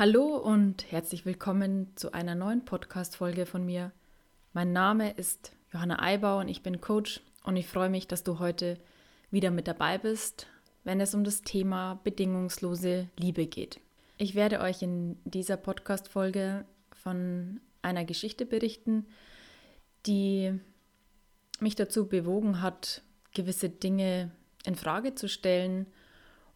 Hallo und herzlich willkommen zu einer neuen Podcast-Folge von mir. Mein Name ist Johanna Eibau und ich bin Coach und ich freue mich, dass du heute wieder mit dabei bist, wenn es um das Thema bedingungslose Liebe geht. Ich werde euch in dieser Podcast-Folge von einer Geschichte berichten, die mich dazu bewogen hat, gewisse Dinge in Frage zu stellen.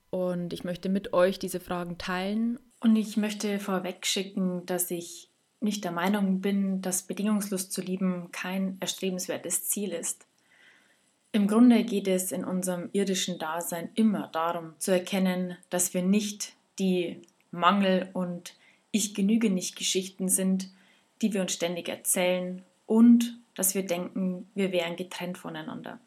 Und ich möchte mit euch diese Fragen teilen und ich möchte vorweg schicken, dass ich nicht der Meinung bin, dass bedingungslos zu lieben kein erstrebenswertes Ziel ist. Im Grunde geht es in unserem irdischen Dasein immer darum zu erkennen, dass wir nicht die Mangel- und Ich genüge nicht Geschichten sind, die wir uns ständig erzählen und dass wir denken, wir wären getrennt voneinander.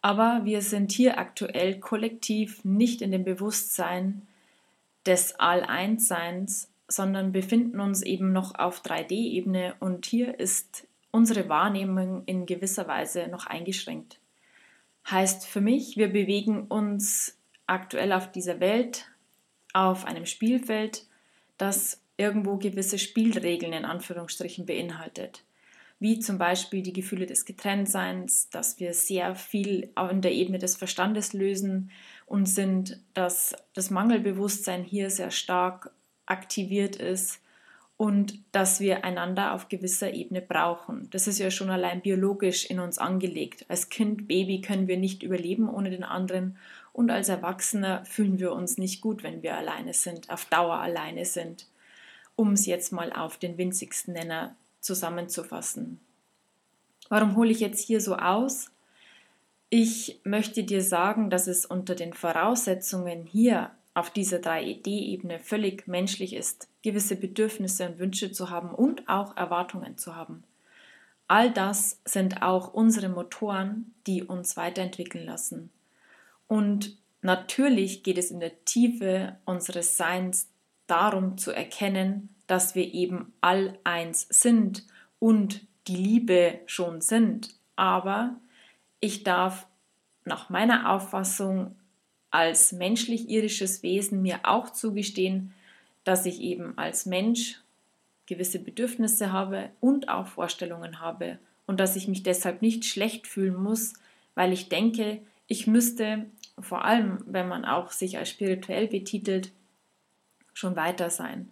Aber wir sind hier aktuell kollektiv nicht in dem Bewusstsein, des All-Eins-Seins, sondern befinden uns eben noch auf 3D-Ebene und hier ist unsere Wahrnehmung in gewisser Weise noch eingeschränkt. Heißt für mich, wir bewegen uns aktuell auf dieser Welt auf einem Spielfeld, das irgendwo gewisse Spielregeln in Anführungsstrichen beinhaltet. Wie zum Beispiel die Gefühle des Getrenntseins, dass wir sehr viel an der Ebene des Verstandes lösen, und sind, dass das Mangelbewusstsein hier sehr stark aktiviert ist und dass wir einander auf gewisser Ebene brauchen. Das ist ja schon allein biologisch in uns angelegt. Als Kind, Baby können wir nicht überleben ohne den anderen und als Erwachsener fühlen wir uns nicht gut, wenn wir alleine sind, auf Dauer alleine sind, um es jetzt mal auf den winzigsten Nenner zusammenzufassen. Warum hole ich jetzt hier so aus? Ich möchte dir sagen, dass es unter den Voraussetzungen hier auf dieser 3D-Ebene völlig menschlich ist, gewisse Bedürfnisse und Wünsche zu haben und auch Erwartungen zu haben. All das sind auch unsere Motoren, die uns weiterentwickeln lassen. Und natürlich geht es in der Tiefe unseres Seins darum zu erkennen, dass wir eben all eins sind und die Liebe schon sind. Aber ich darf nach meiner Auffassung als menschlich-irisches Wesen mir auch zugestehen, dass ich eben als Mensch gewisse Bedürfnisse habe und auch Vorstellungen habe und dass ich mich deshalb nicht schlecht fühlen muss, weil ich denke, ich müsste, vor allem wenn man auch sich als spirituell betitelt, schon weiter sein.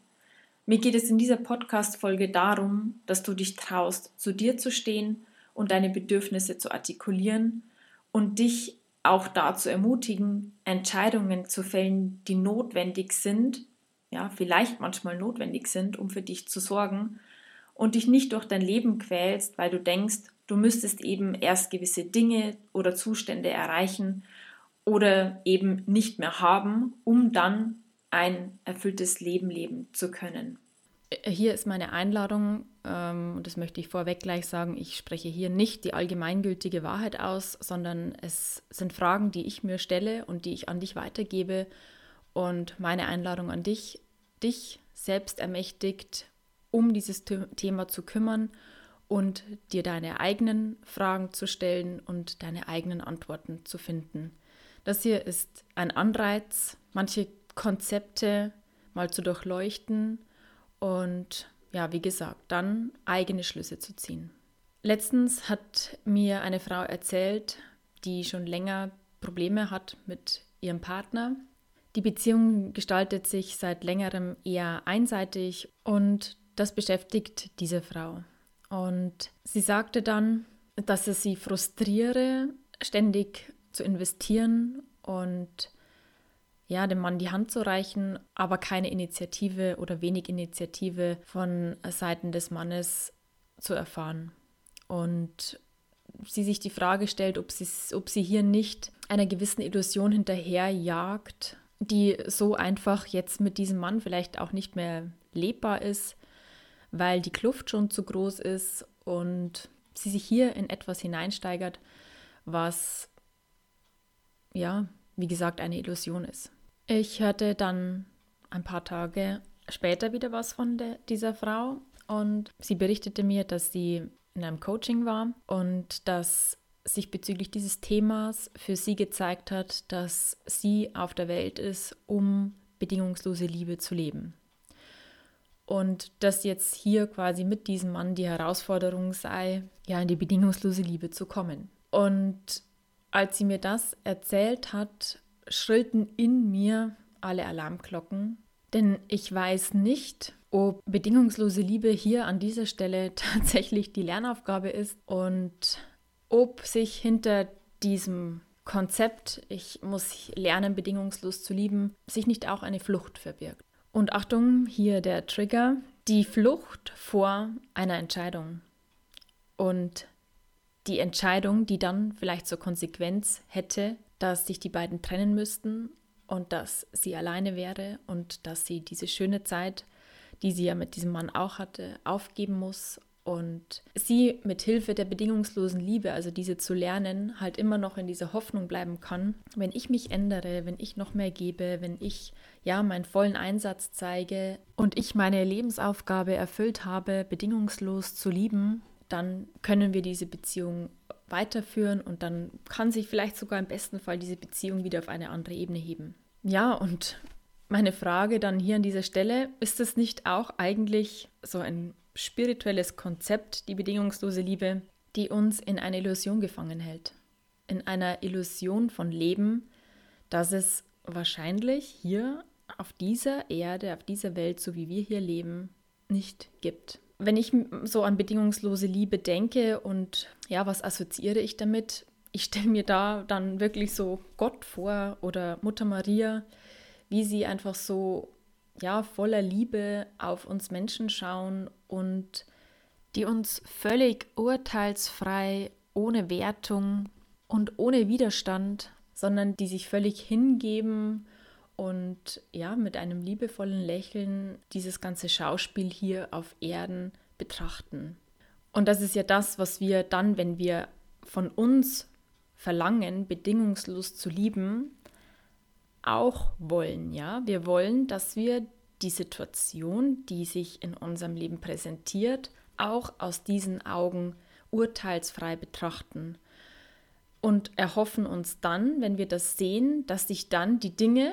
Mir geht es in dieser Podcast-Folge darum, dass du dich traust, zu dir zu stehen und deine Bedürfnisse zu artikulieren und dich auch dazu ermutigen, Entscheidungen zu fällen, die notwendig sind, ja, vielleicht manchmal notwendig sind, um für dich zu sorgen und dich nicht durch dein Leben quälst, weil du denkst, du müsstest eben erst gewisse Dinge oder Zustände erreichen oder eben nicht mehr haben, um dann ein erfülltes Leben leben zu können. Hier ist meine Einladung, ähm, und das möchte ich vorweg gleich sagen, ich spreche hier nicht die allgemeingültige Wahrheit aus, sondern es sind Fragen, die ich mir stelle und die ich an dich weitergebe. Und meine Einladung an dich, dich selbst ermächtigt, um dieses Thema zu kümmern und dir deine eigenen Fragen zu stellen und deine eigenen Antworten zu finden. Das hier ist ein Anreiz, manche Konzepte mal zu durchleuchten und ja, wie gesagt, dann eigene Schlüsse zu ziehen. Letztens hat mir eine Frau erzählt, die schon länger Probleme hat mit ihrem Partner. Die Beziehung gestaltet sich seit längerem eher einseitig und das beschäftigt diese Frau. Und sie sagte dann, dass es sie frustriere, ständig zu investieren und ja, dem Mann die Hand zu reichen, aber keine Initiative oder wenig Initiative von Seiten des Mannes zu erfahren. Und sie sich die Frage stellt, ob sie, ob sie hier nicht einer gewissen Illusion hinterherjagt, die so einfach jetzt mit diesem Mann vielleicht auch nicht mehr lebbar ist, weil die Kluft schon zu groß ist und sie sich hier in etwas hineinsteigert, was ja, wie gesagt, eine Illusion ist. Ich hörte dann ein paar Tage später wieder was von der, dieser Frau und sie berichtete mir, dass sie in einem Coaching war und dass sich bezüglich dieses Themas für sie gezeigt hat, dass sie auf der Welt ist, um bedingungslose Liebe zu leben. und dass jetzt hier quasi mit diesem Mann die Herausforderung sei, ja, in die bedingungslose Liebe zu kommen. Und als sie mir das erzählt hat, schrillten in mir alle Alarmglocken, denn ich weiß nicht, ob bedingungslose Liebe hier an dieser Stelle tatsächlich die Lernaufgabe ist und ob sich hinter diesem Konzept, ich muss lernen, bedingungslos zu lieben, sich nicht auch eine Flucht verbirgt. Und Achtung, hier der Trigger, die Flucht vor einer Entscheidung. Und die Entscheidung, die dann vielleicht zur Konsequenz hätte, dass sich die beiden trennen müssten und dass sie alleine wäre und dass sie diese schöne Zeit, die sie ja mit diesem Mann auch hatte, aufgeben muss und sie mit Hilfe der bedingungslosen Liebe, also diese zu lernen, halt immer noch in dieser Hoffnung bleiben kann, wenn ich mich ändere, wenn ich noch mehr gebe, wenn ich ja meinen vollen Einsatz zeige und ich meine Lebensaufgabe erfüllt habe, bedingungslos zu lieben, dann können wir diese Beziehung weiterführen und dann kann sich vielleicht sogar im besten Fall diese Beziehung wieder auf eine andere Ebene heben. Ja, und meine Frage dann hier an dieser Stelle, ist es nicht auch eigentlich so ein spirituelles Konzept, die bedingungslose Liebe, die uns in eine Illusion gefangen hält. In einer Illusion von Leben, dass es wahrscheinlich hier auf dieser Erde, auf dieser Welt, so wie wir hier leben, nicht gibt. Wenn ich so an bedingungslose Liebe denke und ja, was assoziiere ich damit? Ich stelle mir da dann wirklich so Gott vor oder Mutter Maria, wie sie einfach so ja, voller Liebe auf uns Menschen schauen und die uns völlig urteilsfrei, ohne Wertung und ohne Widerstand, sondern die sich völlig hingeben und ja, mit einem liebevollen Lächeln dieses ganze Schauspiel hier auf Erden betrachten. Und das ist ja das, was wir dann, wenn wir von uns verlangen, bedingungslos zu lieben, auch wollen, ja. Wir wollen, dass wir die Situation, die sich in unserem Leben präsentiert, auch aus diesen Augen urteilsfrei betrachten und erhoffen uns dann, wenn wir das sehen, dass sich dann die Dinge,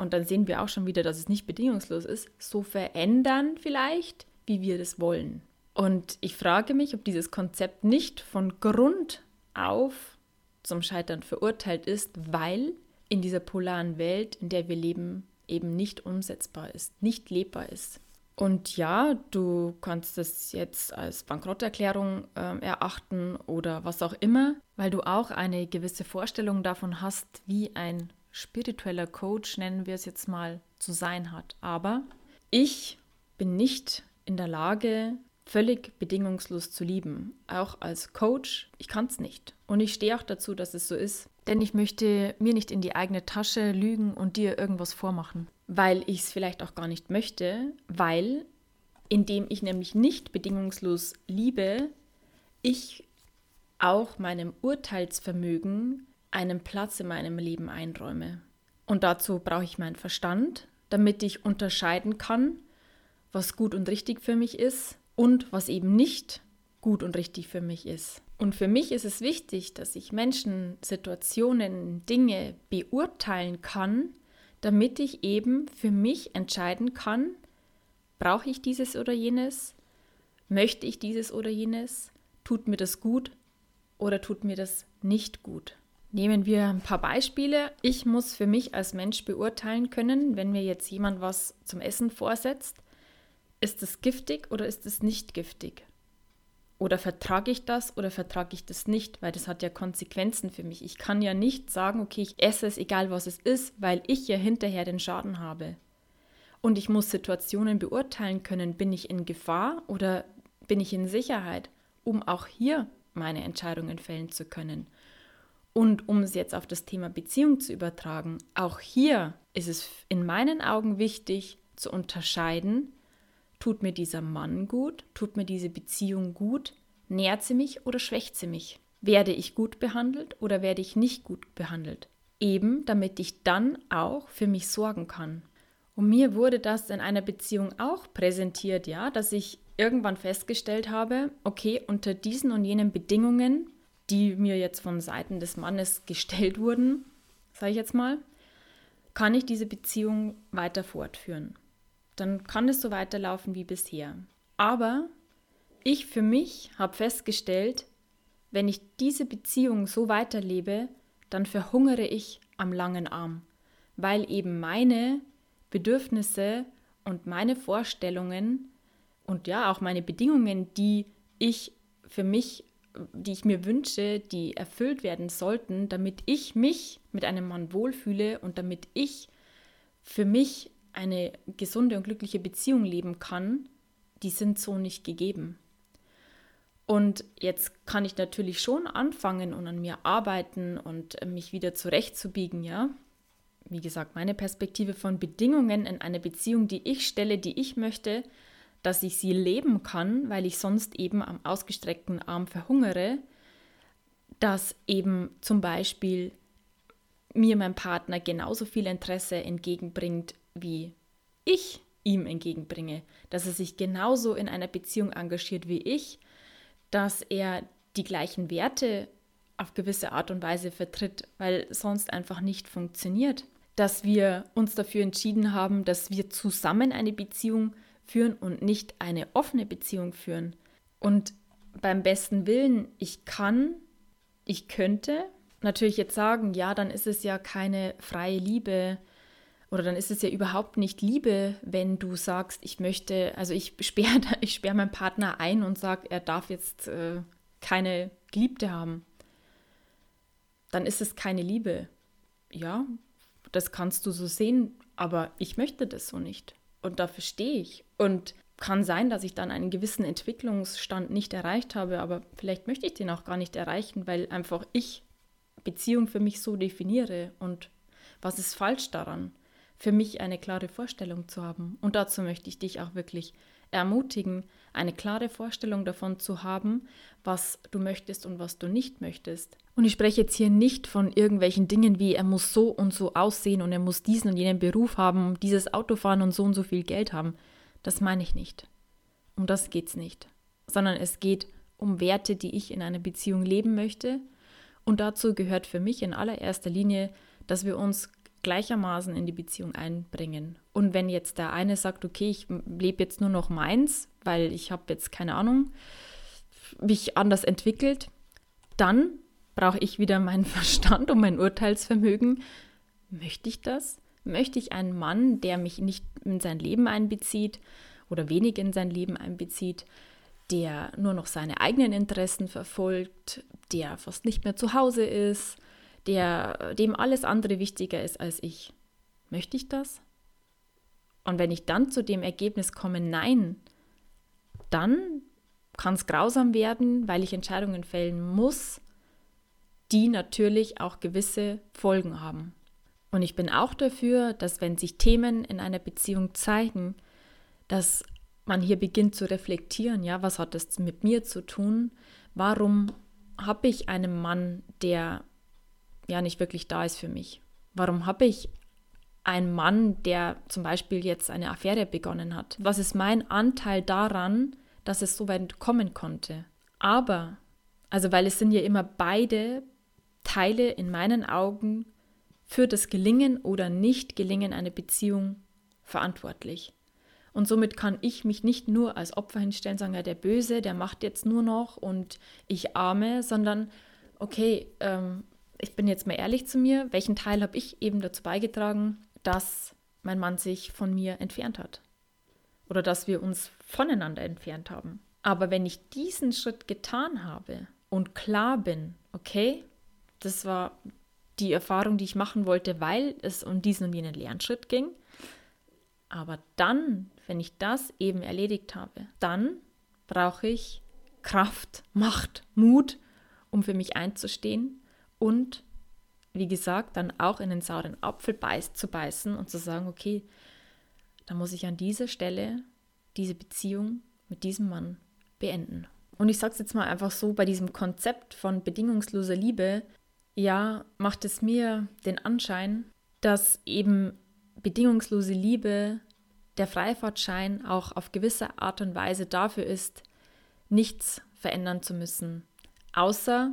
und dann sehen wir auch schon wieder, dass es nicht bedingungslos ist, so verändern vielleicht, wie wir das wollen. Und ich frage mich, ob dieses Konzept nicht von Grund auf zum Scheitern verurteilt ist, weil in dieser polaren Welt, in der wir leben, eben nicht umsetzbar ist, nicht lebbar ist. Und ja, du kannst es jetzt als Bankrotterklärung äh, erachten oder was auch immer, weil du auch eine gewisse Vorstellung davon hast, wie ein spiritueller Coach, nennen wir es jetzt mal, zu sein hat. Aber ich bin nicht in der Lage, völlig bedingungslos zu lieben. Auch als Coach, ich kann es nicht. Und ich stehe auch dazu, dass es so ist. Denn ich möchte mir nicht in die eigene Tasche lügen und dir irgendwas vormachen. Weil ich es vielleicht auch gar nicht möchte, weil indem ich nämlich nicht bedingungslos liebe, ich auch meinem Urteilsvermögen einen Platz in meinem Leben einräume. Und dazu brauche ich meinen Verstand, damit ich unterscheiden kann, was gut und richtig für mich ist und was eben nicht gut und richtig für mich ist. Und für mich ist es wichtig, dass ich Menschen, Situationen, Dinge beurteilen kann, damit ich eben für mich entscheiden kann, brauche ich dieses oder jenes, möchte ich dieses oder jenes, tut mir das gut oder tut mir das nicht gut. Nehmen wir ein paar Beispiele. Ich muss für mich als Mensch beurteilen können, wenn mir jetzt jemand was zum Essen vorsetzt, ist es giftig oder ist es nicht giftig? Oder vertrage ich das oder vertrage ich das nicht? Weil das hat ja Konsequenzen für mich. Ich kann ja nicht sagen, okay, ich esse es, egal was es ist, weil ich ja hinterher den Schaden habe. Und ich muss Situationen beurteilen können, bin ich in Gefahr oder bin ich in Sicherheit, um auch hier meine Entscheidungen fällen zu können. Und um es jetzt auf das Thema Beziehung zu übertragen, auch hier ist es in meinen Augen wichtig zu unterscheiden, Tut mir dieser Mann gut? Tut mir diese Beziehung gut? Nährt sie mich oder schwächt sie mich? Werde ich gut behandelt oder werde ich nicht gut behandelt? Eben damit ich dann auch für mich sorgen kann. Und mir wurde das in einer Beziehung auch präsentiert, ja, dass ich irgendwann festgestellt habe, okay, unter diesen und jenen Bedingungen, die mir jetzt von Seiten des Mannes gestellt wurden, sage ich jetzt mal, kann ich diese Beziehung weiter fortführen. dann kann es so weiterlaufen wie bisher. Aber ich für mich habe festgestellt, wenn ich diese Beziehung so weiterlebe, dann verhungere ich am langen Arm, weil eben meine Bedürfnisse und meine Vorstellungen und ja auch meine Bedingungen, die ich für mich, die ich mir wünsche, die erfüllt werden sollten, damit ich mich mit einem Mann wohlfühle und damit ich für mich eine gesunde und glückliche Beziehung leben kann, die sind so nicht gegeben. Und jetzt kann ich natürlich schon anfangen und an mir arbeiten und mich wieder zurechtzubiegen, ja. Wie gesagt, meine Perspektive von Bedingungen in einer Beziehung, die ich stelle, die ich möchte, dass ich sie leben kann, weil ich sonst eben am ausgestreckten Arm verhungere, dass eben zum Beispiel mir mein Partner genauso viel Interesse entgegenbringt, wie ich ihm entgegenbringe, dass er sich genauso in einer Beziehung engagiert wie ich, dass er die gleichen Werte auf gewisse Art und Weise vertritt, weil sonst einfach nicht funktioniert. Dass wir uns dafür entschieden haben, dass wir zusammen eine Beziehung führen und nicht eine offene Beziehung führen. Und beim besten Willen, ich kann, ich könnte natürlich jetzt sagen, ja, dann ist es ja keine freie Liebe oder dann ist es ja überhaupt nicht Liebe, wenn du sagst, ich möchte, also ich sperre ich sperr meinen Partner ein und sage, er darf jetzt äh, keine Geliebte haben. Dann ist es keine Liebe. Ja, das kannst du so sehen, aber ich möchte das so nicht. Und dafür stehe ich. Und kann sein, dass ich dann einen gewissen Entwicklungsstand nicht erreicht habe, aber vielleicht möchte ich den auch gar nicht erreichen, weil einfach ich Beziehung für mich so definiere. Und was ist falsch daran? für mich eine klare Vorstellung zu haben. Und dazu möchte ich dich auch wirklich ermutigen, eine klare Vorstellung davon zu haben, was du möchtest und was du nicht möchtest. Und ich spreche jetzt hier nicht von irgendwelchen Dingen wie, er muss so und so aussehen und er muss diesen und jenen Beruf haben, dieses Auto fahren und so und so viel Geld haben. Das meine ich nicht. Um das geht es nicht. Sondern es geht um Werte, die ich in einer Beziehung leben möchte. Und dazu gehört für mich in allererster Linie, dass wir uns gleichermaßen in die Beziehung einbringen. Und wenn jetzt der eine sagt, okay, ich lebe jetzt nur noch meins, weil ich habe jetzt keine Ahnung, mich anders entwickelt, dann brauche ich wieder meinen Verstand und mein Urteilsvermögen. Möchte ich das? Möchte ich einen Mann, der mich nicht in sein Leben einbezieht oder wenig in sein Leben einbezieht, der nur noch seine eigenen Interessen verfolgt, der fast nicht mehr zu Hause ist, der, dem alles andere wichtiger ist als ich. Möchte ich das? Und wenn ich dann zu dem Ergebnis komme, nein, dann kann es grausam werden, weil ich Entscheidungen fällen muss, die natürlich auch gewisse Folgen haben. Und ich bin auch dafür, dass wenn sich Themen in einer Beziehung zeigen, dass man hier beginnt zu reflektieren, ja, was hat das mit mir zu tun? Warum habe ich einen Mann, der ja nicht wirklich da ist für mich? Warum habe ich einen Mann, der zum Beispiel jetzt eine Affäre begonnen hat? Was ist mein Anteil daran, dass es so weit kommen konnte? Aber, also weil es sind ja immer beide Teile in meinen Augen für das Gelingen oder Nicht-Gelingen einer Beziehung verantwortlich. Und somit kann ich mich nicht nur als Opfer hinstellen, sagen, ja, der Böse, der macht jetzt nur noch und ich arme, sondern okay, ähm, ich bin jetzt mal ehrlich zu mir, welchen Teil habe ich eben dazu beigetragen, dass mein Mann sich von mir entfernt hat oder dass wir uns voneinander entfernt haben. Aber wenn ich diesen Schritt getan habe und klar bin, okay, das war die Erfahrung, die ich machen wollte, weil es um diesen und jenen Lernschritt ging. Aber dann, wenn ich das eben erledigt habe, dann brauche ich Kraft, Macht, Mut, um für mich einzustehen und wie gesagt, dann auch in den sauren Apfel beiß, zu beißen und zu sagen, okay, da muss ich an dieser Stelle diese Beziehung mit diesem Mann beenden. Und ich sage es jetzt mal einfach so, bei diesem Konzept von bedingungsloser Liebe, ja, macht es mir den Anschein, dass eben bedingungslose Liebe, der Freifahrtschein auch auf gewisse Art und Weise dafür ist, nichts verändern zu müssen, außer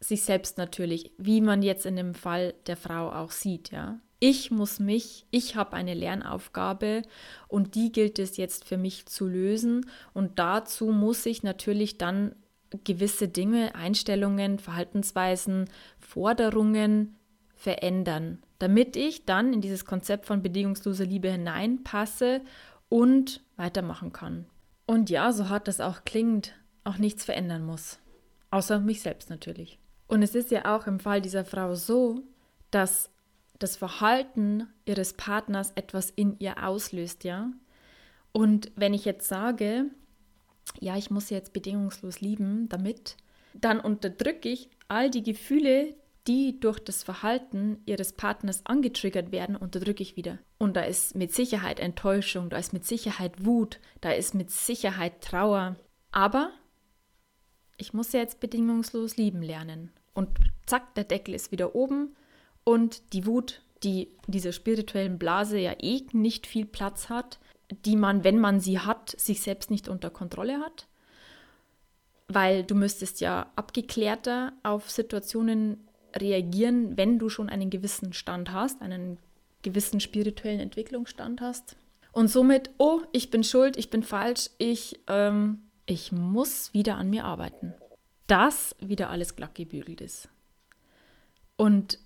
sich selbst natürlich, wie man jetzt in dem Fall der Frau auch sieht, ja. Ich muss mich, ich habe eine Lernaufgabe und die gilt es jetzt für mich zu lösen. Und dazu muss ich natürlich dann gewisse Dinge, Einstellungen, Verhaltensweisen, Forderungen verändern, damit ich dann in dieses Konzept von bedingungsloser Liebe hineinpasse und weitermachen kann. Und ja, so hart das auch klingt, auch nichts verändern muss. Außer mich selbst natürlich. Und es ist ja auch im Fall dieser Frau so, dass das Verhalten ihres Partners etwas in ihr auslöst, ja. Und wenn ich jetzt sage, ja, ich muss jetzt bedingungslos lieben, damit, dann unterdrücke ich all die Gefühle, die durch das Verhalten ihres Partners angetriggert werden, unterdrücke ich wieder. Und da ist mit Sicherheit Enttäuschung, da ist mit Sicherheit Wut, da ist mit Sicherheit Trauer. Aber ich muss jetzt bedingungslos lieben lernen. Und zack, der Deckel ist wieder oben und die Wut, die in dieser spirituellen Blase ja eh nicht viel Platz hat, die man, wenn man sie hat, sich selbst nicht unter Kontrolle hat. Weil du müsstest ja abgeklärter auf Situationen reagieren, wenn du schon einen gewissen Stand hast, einen gewissen spirituellen Entwicklungsstand hast. Und somit, oh, ich bin schuld, ich bin falsch, ich, ähm, ich muss wieder an mir arbeiten. Dass wieder alles glatt gebügelt ist. Und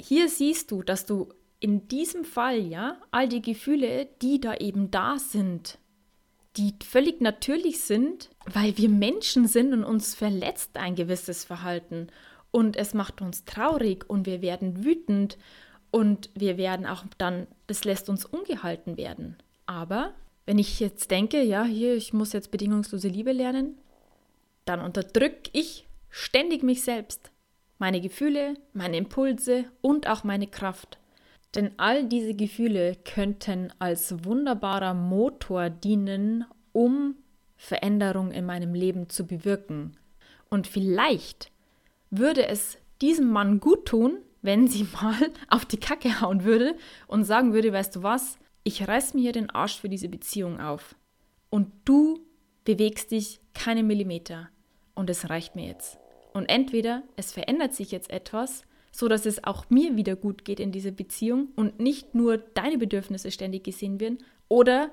hier siehst du, dass du in diesem Fall, ja, all die Gefühle, die da eben da sind, die völlig natürlich sind, weil wir Menschen sind und uns verletzt ein gewisses Verhalten und es macht uns traurig und wir werden wütend und wir werden auch dann, das lässt uns ungehalten werden. Aber wenn ich jetzt denke, ja, hier, ich muss jetzt bedingungslose Liebe lernen, dann unterdrücke ich ständig mich selbst meine Gefühle, meine Impulse und auch meine Kraft. Denn all diese Gefühle könnten als wunderbarer Motor dienen, um Veränderung in meinem Leben zu bewirken. Und vielleicht würde es diesem Mann gut tun, wenn sie mal auf die Kacke hauen würde und sagen würde, weißt du was, ich reiß mir hier den Arsch für diese Beziehung auf. Und du bewegst dich keine Millimeter. Und es reicht mir jetzt. Und entweder es verändert sich jetzt etwas, so dass es auch mir wieder gut geht in dieser Beziehung und nicht nur deine Bedürfnisse ständig gesehen werden, oder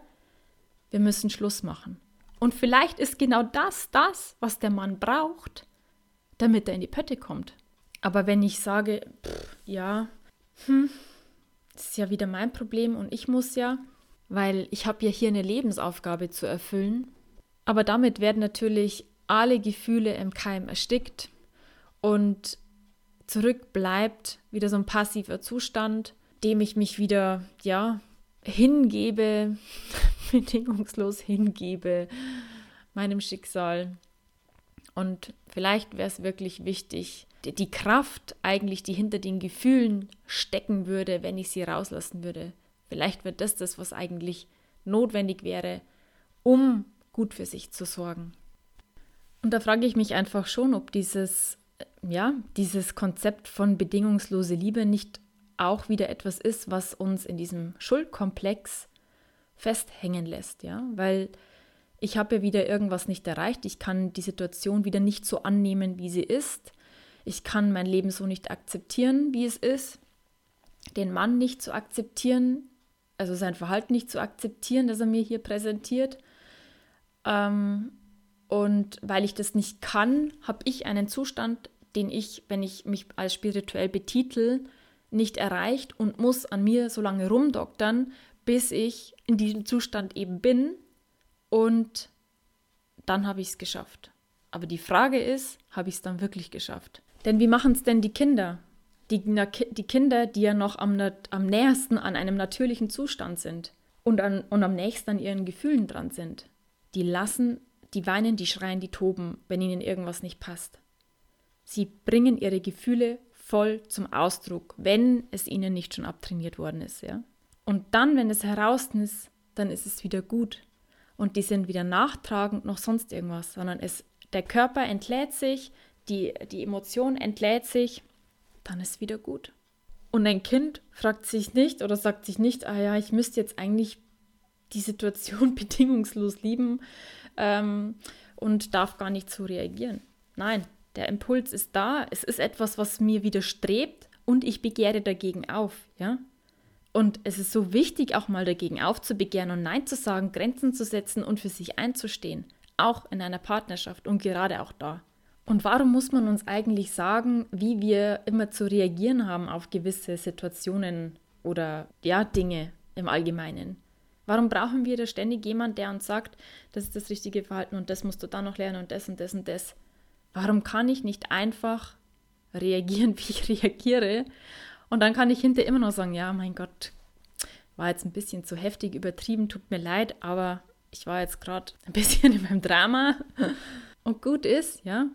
wir müssen Schluss machen. Und vielleicht ist genau das das, was der Mann braucht, damit er in die Pötte kommt. Aber wenn ich sage, pff, ja, hm, das ist ja wieder mein Problem und ich muss ja, weil ich habe ja hier eine Lebensaufgabe zu erfüllen. Aber damit werden natürlich alle Gefühle im Keim erstickt und zurück bleibt wieder so ein passiver Zustand, dem ich mich wieder, ja, hingebe, bedingungslos hingebe meinem Schicksal. Und vielleicht wäre es wirklich wichtig, die Kraft eigentlich, die hinter den Gefühlen stecken würde, wenn ich sie rauslassen würde. Vielleicht wird das das, was eigentlich notwendig wäre, um gut für sich zu sorgen. Und da frage ich mich einfach schon, ob dieses, ja, dieses Konzept von bedingungslose Liebe nicht auch wieder etwas ist, was uns in diesem Schuldkomplex festhängen lässt, ja, weil ich habe ja wieder irgendwas nicht erreicht, ich kann die Situation wieder nicht so annehmen, wie sie ist, ich kann mein Leben so nicht akzeptieren, wie es ist, den Mann nicht zu akzeptieren, also sein Verhalten nicht zu akzeptieren, das er mir hier präsentiert. Ähm, und weil ich das nicht kann, habe ich einen Zustand, den ich, wenn ich mich als spirituell betitel, nicht erreicht und muss an mir so lange rumdoktern, bis ich in diesem Zustand eben bin und dann habe ich es geschafft. Aber die Frage ist, habe ich es dann wirklich geschafft? Denn wie machen es denn die Kinder? Die, die, Kinder, die ja noch am, am nähersten an einem natürlichen Zustand sind und, an, und am nächsten an ihren Gefühlen dran sind, die lassen die weinen, die schreien, die toben, wenn ihnen irgendwas nicht passt. Sie bringen ihre Gefühle voll zum Ausdruck, wenn es ihnen nicht schon abtrainiert worden ist, ja. Und dann, wenn es heraus ist, dann ist es wieder gut. Und die sind wieder nachtragend noch sonst irgendwas, sondern es, der Körper entlädt sich, die, die Emotion entlädt sich, dann ist wieder gut. Und ein Kind fragt sich nicht oder sagt sich nicht, ah ja, ich müsste jetzt eigentlich die Situation bedingungslos lieben, ähm, und darf gar nicht so reagieren. Nein, der Impuls ist da. Es ist etwas, was mir widerstrebt und ich begehre dagegen auf, ja? Und es ist so wichtig, auch mal dagegen aufzubegehren und Nein zu sagen, Grenzen zu setzen und für sich einzustehen, auch in einer Partnerschaft und gerade auch da. Und warum muss man uns eigentlich sagen, wie wir immer zu reagieren haben auf gewisse Situationen oder ja, Dinge im Allgemeinen? Warum brauchen wir da ständig jemanden, der uns sagt, das ist das richtige Verhalten und das musst du dann noch lernen und das und das und das? Warum kann ich nicht einfach reagieren, wie ich reagiere? Und dann kann ich hinterher immer noch sagen, ja, mein Gott, war jetzt ein bisschen zu heftig übertrieben, tut mir leid, aber ich war jetzt gerade ein bisschen in meinem Drama und gut ist, ja.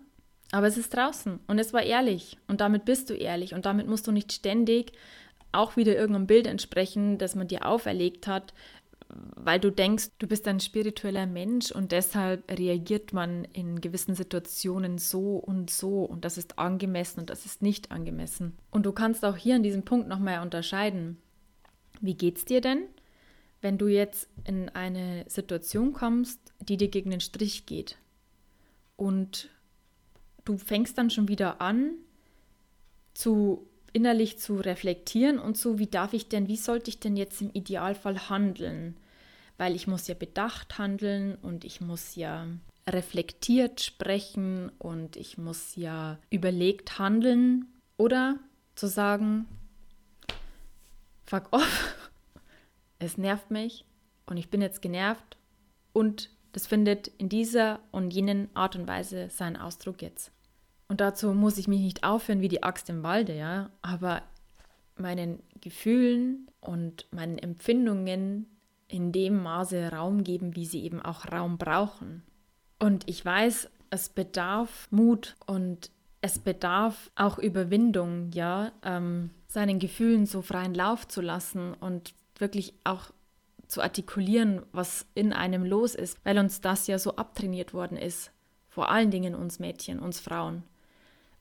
Aber es ist draußen und es war ehrlich und damit bist du ehrlich und damit musst du nicht ständig auch wieder irgendeinem Bild entsprechen, das man dir auferlegt hat, weil du denkst, du bist ein spiritueller Mensch und deshalb reagiert man in gewissen Situationen so und so und das ist angemessen und das ist nicht angemessen. Und du kannst auch hier an diesem Punkt nochmal unterscheiden. Wie geht's dir denn, wenn du jetzt in eine Situation kommst, die dir gegen den Strich geht und du fängst dann schon wieder an, zu innerlich zu reflektieren und so, wie darf ich denn, wie sollte ich denn jetzt im Idealfall handeln? Weil ich muss ja bedacht handeln und ich muss ja reflektiert sprechen und ich muss ja überlegt handeln oder zu sagen, fuck off, es nervt mich und ich bin jetzt genervt und das findet in dieser und jenen Art und Weise seinen Ausdruck jetzt. Und dazu muss ich mich nicht aufhören wie die Axt im Walde, ja, aber meinen Gefühlen und meinen Empfindungen in dem Maße Raum geben, wie sie eben auch Raum brauchen. Und ich weiß, es bedarf Mut und es bedarf auch Überwindung, ja, ähm, seinen Gefühlen so freien Lauf zu lassen und wirklich auch zu artikulieren, was in einem los ist, weil uns das ja so abtrainiert worden ist. Vor allen Dingen uns Mädchen, uns Frauen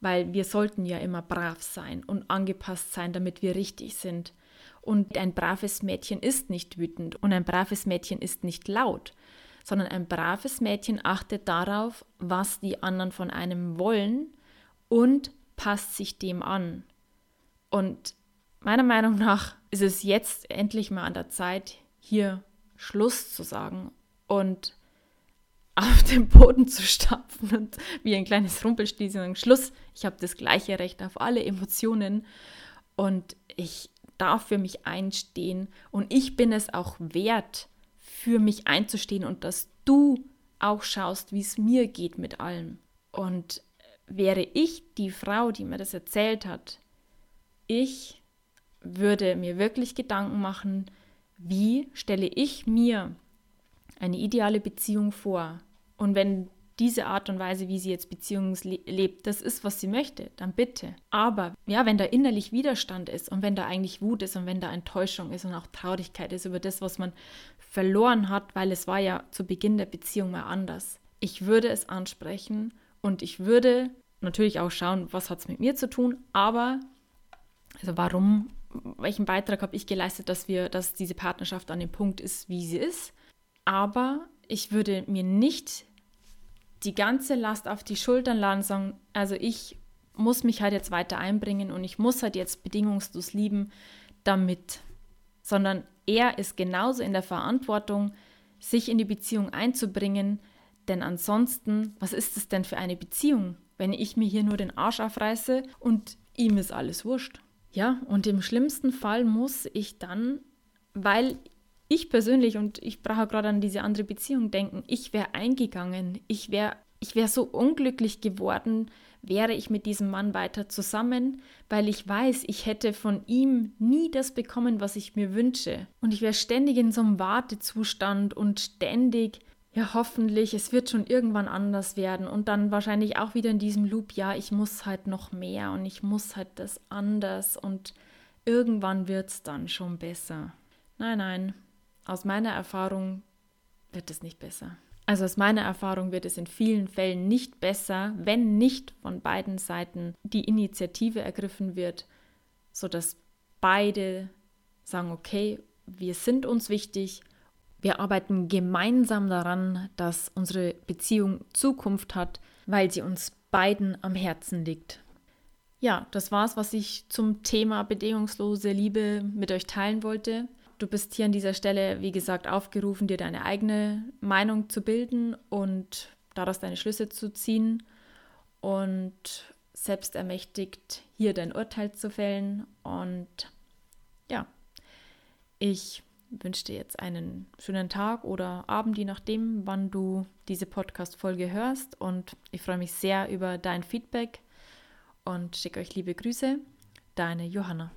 weil wir sollten ja immer brav sein und angepasst sein, damit wir richtig sind. Und ein braves Mädchen ist nicht wütend und ein braves Mädchen ist nicht laut, sondern ein braves Mädchen achtet darauf, was die anderen von einem wollen und passt sich dem an. Und meiner Meinung nach ist es jetzt endlich mal an der Zeit, hier Schluss zu sagen und auf den Boden zu stapfen und wie ein kleines Rumpelstilzchen und Schluss, ich habe das gleiche Recht auf alle Emotionen und ich darf für mich einstehen und ich bin es auch wert, für mich einzustehen und dass du auch schaust, wie es mir geht mit allem. Und wäre ich die Frau, die mir das erzählt hat, ich würde mir wirklich Gedanken machen, wie stelle ich mir eine ideale Beziehung vor. Und wenn diese Art und Weise, wie sie jetzt Beziehungen lebt, das ist, was sie möchte, dann bitte. Aber ja, wenn da innerlich Widerstand ist und wenn da eigentlich Wut ist und wenn da Enttäuschung ist und auch Traurigkeit ist über das, was man verloren hat, weil es war ja zu Beginn der Beziehung mal anders. Ich würde es ansprechen und ich würde natürlich auch schauen, was hat es mit mir zu tun, aber also warum, welchen Beitrag habe ich geleistet, dass wir, dass diese Partnerschaft an dem Punkt ist, wie sie ist. Aber ich würde mir nicht die ganze Last auf die Schultern laden, sagen, also ich muss mich halt jetzt weiter einbringen und ich muss halt jetzt bedingungslos lieben, damit, sondern er ist genauso in der Verantwortung, sich in die Beziehung einzubringen, denn ansonsten, was ist es denn für eine Beziehung, wenn ich mir hier nur den Arsch aufreiße und ihm ist alles wurscht? Ja, und im schlimmsten Fall muss ich dann, weil ich persönlich, und ich brauche gerade an diese andere Beziehung denken, ich wäre eingegangen, ich wäre ich wär so unglücklich geworden, wäre ich mit diesem Mann weiter zusammen, weil ich weiß, ich hätte von ihm nie das bekommen, was ich mir wünsche. Und ich wäre ständig in so einem Wartezustand und ständig, ja hoffentlich, es wird schon irgendwann anders werden. Und dann wahrscheinlich auch wieder in diesem Loop, ja, ich muss halt noch mehr und ich muss halt das anders und irgendwann wird es dann schon besser. Nein, nein, aus meiner Erfahrung wird es nicht besser. Also aus meiner Erfahrung wird es in vielen Fällen nicht besser, wenn nicht von beiden Seiten die Initiative ergriffen wird, sodass beide sagen, okay, wir sind uns wichtig, wir arbeiten gemeinsam daran, dass unsere Beziehung Zukunft hat, weil sie uns beiden am Herzen liegt. Ja, das war's, was ich zum Thema bedingungslose Liebe mit euch teilen wollte. Du bist hier an dieser Stelle, wie gesagt, aufgerufen, dir deine eigene Meinung zu bilden und daraus deine Schlüsse zu ziehen und selbst ermächtigt, hier dein Urteil zu fällen. Und ja, ich wünsche dir jetzt einen schönen Tag oder Abend, je nachdem, wann du diese Podcast-Folge hörst. Und ich freue mich sehr über dein Feedback und schicke euch liebe Grüße. Deine Johanna.